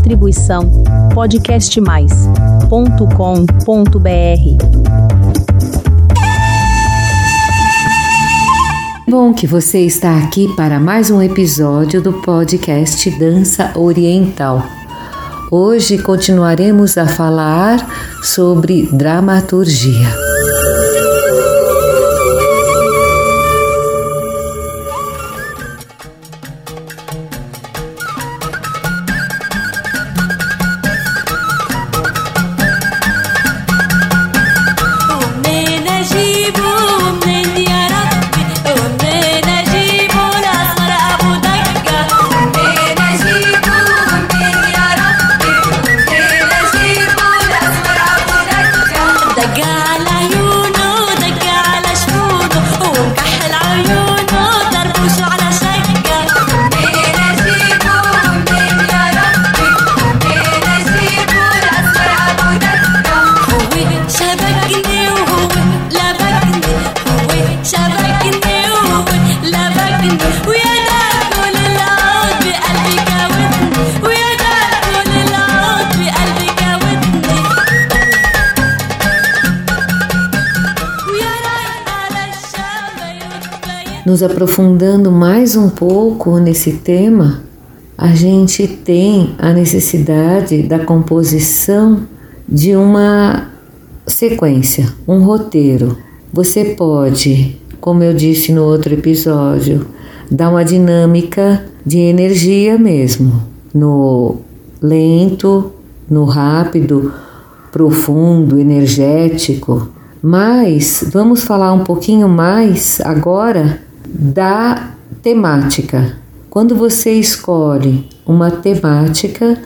Distribuição podcastmais.com.br. Bom que você está aqui para mais um episódio do podcast Dança Oriental. Hoje continuaremos a falar sobre dramaturgia. God. Nos aprofundando mais um pouco nesse tema, a gente tem a necessidade da composição de uma sequência, um roteiro. Você pode, como eu disse no outro episódio, dar uma dinâmica de energia mesmo, no lento, no rápido, profundo, energético. Mas vamos falar um pouquinho mais agora da temática. Quando você escolhe uma temática,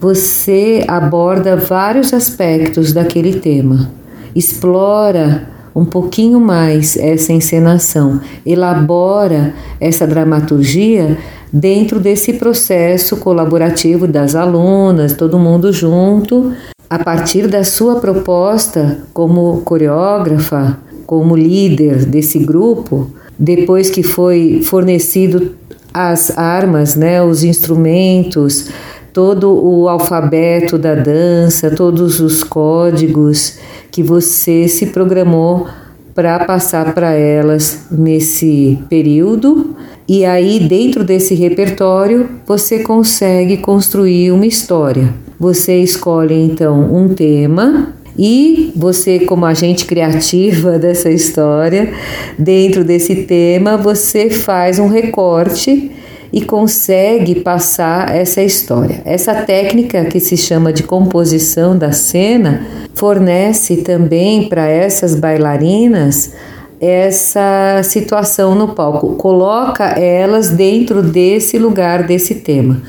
você aborda vários aspectos daquele tema, explora um pouquinho mais essa encenação, elabora essa dramaturgia dentro desse processo colaborativo das alunas, todo mundo junto, a partir da sua proposta como coreógrafa, como líder desse grupo, depois que foi fornecido as armas, né, os instrumentos, todo o alfabeto da dança, todos os códigos que você se programou para passar para elas nesse período. E aí, dentro desse repertório, você consegue construir uma história. Você escolhe então um tema e você, como agente criativa dessa história, dentro desse tema, você faz um recorte e consegue passar essa história. Essa técnica que se chama de composição da cena fornece também para essas bailarinas essa situação no palco, coloca elas dentro desse lugar, desse tema.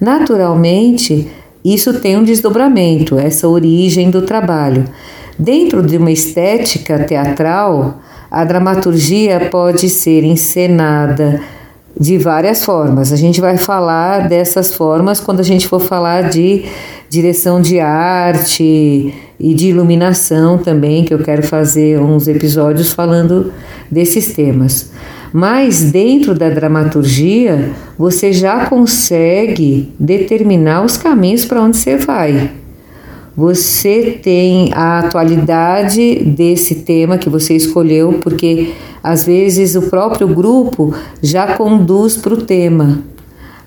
Naturalmente, isso tem um desdobramento, essa origem do trabalho. Dentro de uma estética teatral, a dramaturgia pode ser encenada de várias formas. A gente vai falar dessas formas quando a gente for falar de direção de arte e de iluminação também, que eu quero fazer uns episódios falando desses temas. Mas dentro da dramaturgia, você já consegue determinar os caminhos para onde você vai. Você tem a atualidade desse tema que você escolheu, porque às vezes o próprio grupo já conduz para o tema.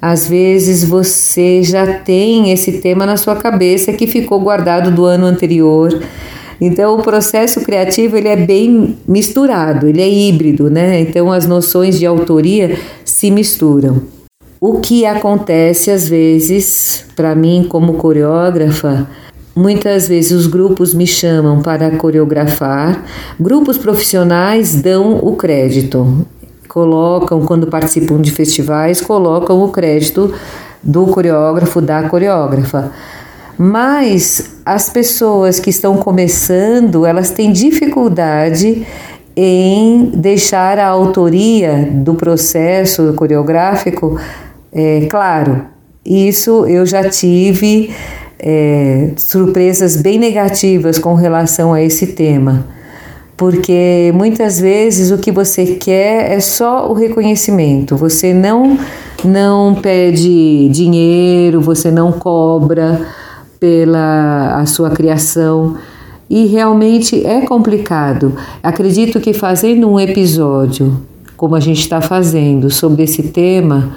Às vezes você já tem esse tema na sua cabeça que ficou guardado do ano anterior então o processo criativo ele é bem misturado, ele é híbrido, né? Então as noções de autoria se misturam. O que acontece às vezes, para mim como coreógrafa, Muitas vezes os grupos me chamam para coreografar, grupos profissionais dão o crédito, colocam, quando participam de festivais, colocam o crédito do coreógrafo, da coreógrafa. Mas as pessoas que estão começando, elas têm dificuldade em deixar a autoria do processo coreográfico é, claro. Isso eu já tive é, surpresas bem negativas com relação a esse tema, porque muitas vezes o que você quer é só o reconhecimento, você não não pede dinheiro, você não cobra pela a sua criação e realmente é complicado. Acredito que fazendo um episódio, como a gente está fazendo, sobre esse tema,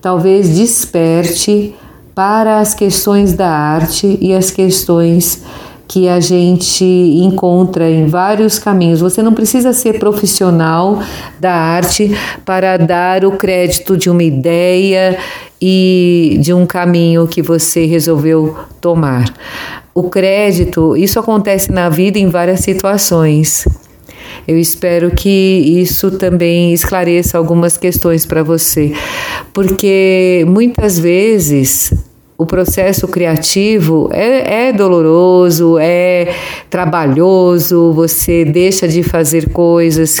talvez desperte para as questões da arte e as questões que a gente encontra em vários caminhos. Você não precisa ser profissional da arte para dar o crédito de uma ideia e de um caminho que você resolveu tomar. O crédito, isso acontece na vida em várias situações. Eu espero que isso também esclareça algumas questões para você, porque muitas vezes o processo criativo é, é, doloroso, é trabalhoso, você deixa de fazer coisas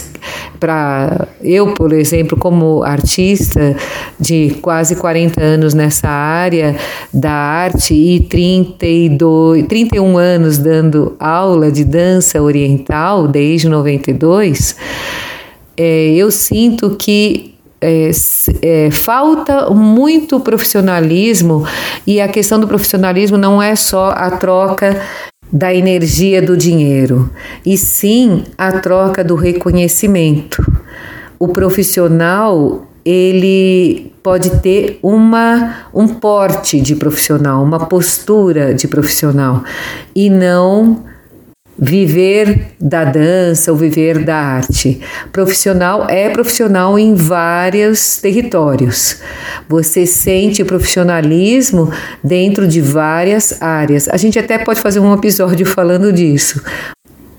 para. Eu, por exemplo, como artista de quase 40 anos nessa área da arte e 32, 31 anos dando aula de dança oriental desde 92, é, eu sinto que é, é, falta muito profissionalismo e a questão do profissionalismo não é só a troca da energia do dinheiro, e sim a troca do reconhecimento. O profissional ele pode ter uma um porte de profissional, uma postura de profissional e não viver da dança ou viver da arte. Profissional é profissional em vários territórios. Você sente profissionalismo dentro de várias áreas. A gente até pode fazer um episódio falando disso,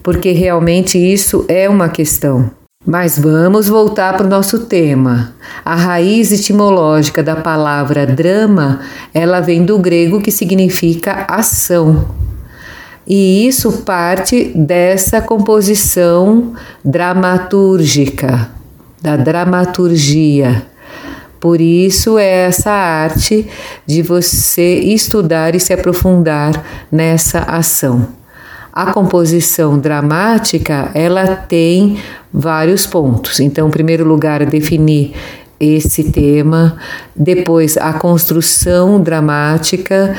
porque realmente isso é uma questão. Mas vamos voltar para o nosso tema. A raiz etimológica da palavra drama, ela vem do grego que significa ação. E isso parte dessa composição dramatúrgica, da dramaturgia. Por isso é essa arte de você estudar e se aprofundar nessa ação. A composição dramática, ela tem vários pontos. Então, em primeiro lugar, definir esse tema, depois a construção dramática,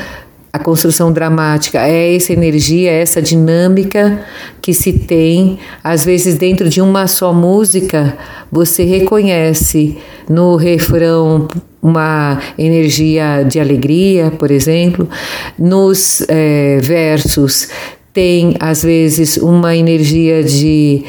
a construção dramática é essa energia, essa dinâmica que se tem. Às vezes, dentro de uma só música, você reconhece no refrão uma energia de alegria, por exemplo, nos é, versos tem às vezes uma energia de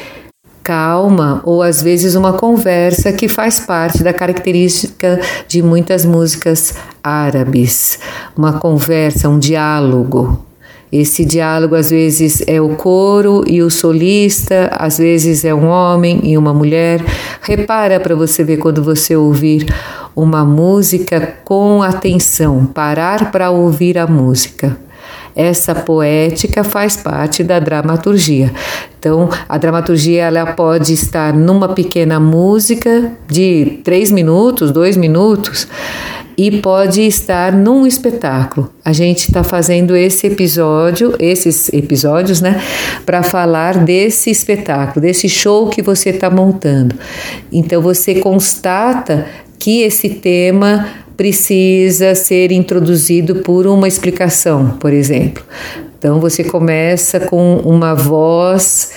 calma ou às vezes uma conversa que faz parte da característica de muitas músicas árabes. Uma conversa, um diálogo. Esse diálogo às vezes é o coro e o solista, às vezes é um homem e uma mulher. Repara para você ver quando você ouvir uma música com atenção, parar para ouvir a música. Essa poética faz parte da dramaturgia. Então, a dramaturgia ela pode estar numa pequena música de três minutos, dois minutos, e pode estar num espetáculo. A gente está fazendo esse episódio, esses episódios, né, para falar desse espetáculo, desse show que você está montando. Então, você constata que esse tema precisa ser introduzido por uma explicação, por exemplo. Então você começa com uma voz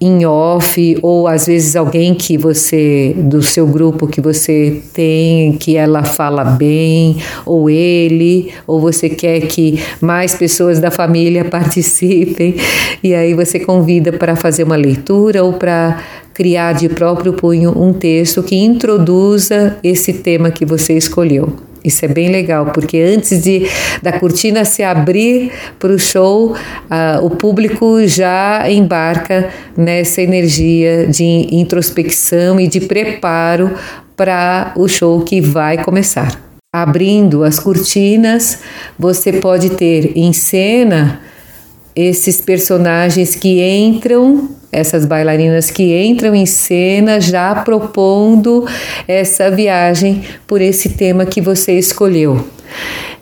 em off ou às vezes alguém que você do seu grupo que você tem que ela fala bem ou ele ou você quer que mais pessoas da família participem e aí você convida para fazer uma leitura ou para criar de próprio punho um texto que introduza esse tema que você escolheu. Isso é bem legal, porque antes de da cortina se abrir para o show, uh, o público já embarca nessa energia de introspecção e de preparo para o show que vai começar. Abrindo as cortinas, você pode ter em cena esses personagens que entram, essas bailarinas que entram em cena já propondo essa viagem por esse tema que você escolheu.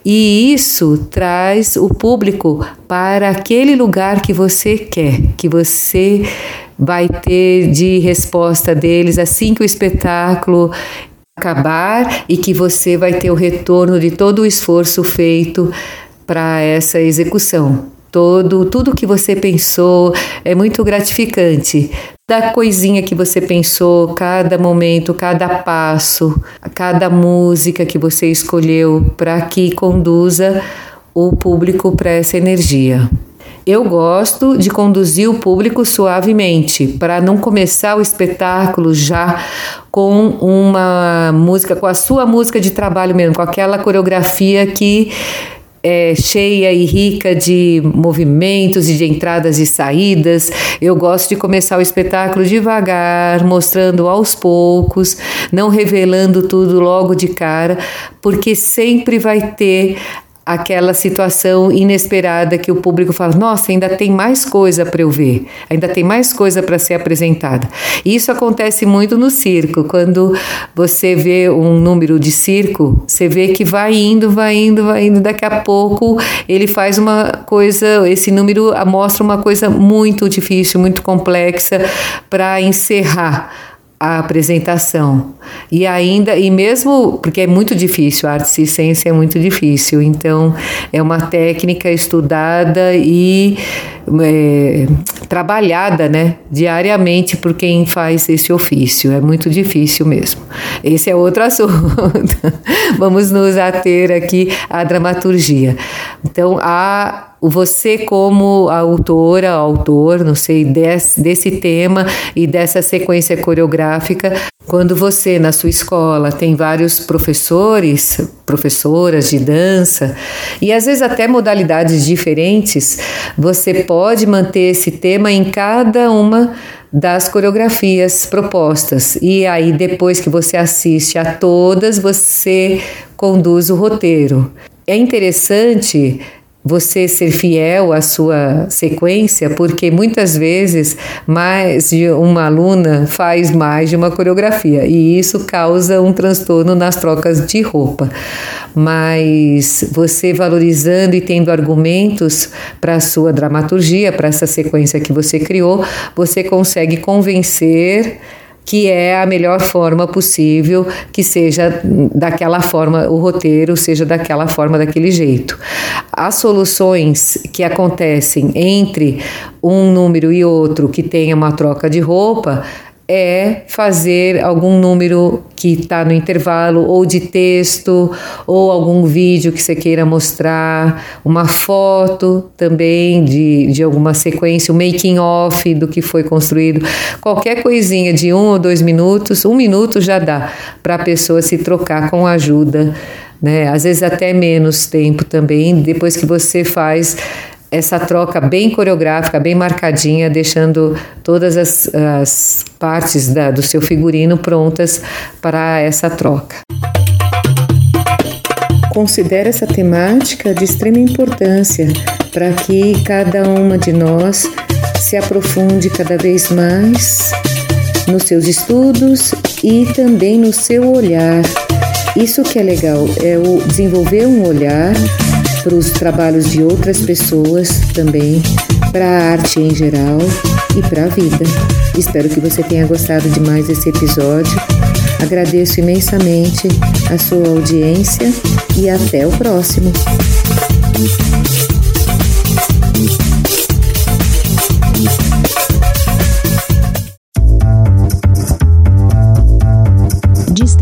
E isso traz o público para aquele lugar que você quer, que você vai ter de resposta deles assim que o espetáculo acabar e que você vai ter o retorno de todo o esforço feito para essa execução. Todo, tudo que você pensou é muito gratificante. Da coisinha que você pensou, cada momento, cada passo, cada música que você escolheu para que conduza o público para essa energia. Eu gosto de conduzir o público suavemente, para não começar o espetáculo já com uma música, com a sua música de trabalho mesmo, com aquela coreografia que é cheia e rica de movimentos e de entradas e saídas. Eu gosto de começar o espetáculo devagar, mostrando aos poucos, não revelando tudo logo de cara, porque sempre vai ter aquela situação inesperada que o público fala: nossa, ainda tem mais coisa para eu ver, ainda tem mais coisa para ser apresentada. Isso acontece muito no circo, quando você vê um número de circo, você vê que vai indo, vai indo, vai indo, daqui a pouco ele faz uma coisa, esse número mostra uma coisa muito difícil, muito complexa para encerrar a apresentação. E ainda, e mesmo porque é muito difícil, a arte é muito difícil, então é uma técnica estudada e é, trabalhada né, diariamente por quem faz esse ofício. É muito difícil mesmo. Esse é outro assunto. Vamos nos ater aqui à dramaturgia. Então, a você como autora, autor, não sei, desse, desse tema e dessa sequência coreográfica, quando você na sua escola tem vários professores, professoras de dança e às vezes até modalidades diferentes, você pode manter esse tema em cada uma das coreografias propostas. E aí depois que você assiste a todas, você conduz o roteiro. É interessante você ser fiel à sua sequência, porque muitas vezes mais de uma aluna faz mais de uma coreografia e isso causa um transtorno nas trocas de roupa. Mas você valorizando e tendo argumentos para a sua dramaturgia, para essa sequência que você criou, você consegue convencer que é a melhor forma possível, que seja daquela forma, o roteiro seja daquela forma, daquele jeito. As soluções que acontecem entre um número e outro que tenha uma troca de roupa é fazer algum número que está no intervalo, ou de texto, ou algum vídeo que você queira mostrar, uma foto também de, de alguma sequência, o um making off do que foi construído, qualquer coisinha de um ou dois minutos, um minuto já dá para a pessoa se trocar com ajuda. Né? Às vezes até menos tempo também, depois que você faz essa troca bem coreográfica, bem marcadinha, deixando todas as, as partes da, do seu figurino prontas para essa troca. Considero essa temática de extrema importância para que cada uma de nós se aprofunde cada vez mais nos seus estudos e também no seu olhar. Isso que é legal, é o desenvolver um olhar para os trabalhos de outras pessoas também, para a arte em geral e para a vida. Espero que você tenha gostado de mais esse episódio. Agradeço imensamente a sua audiência e até o próximo.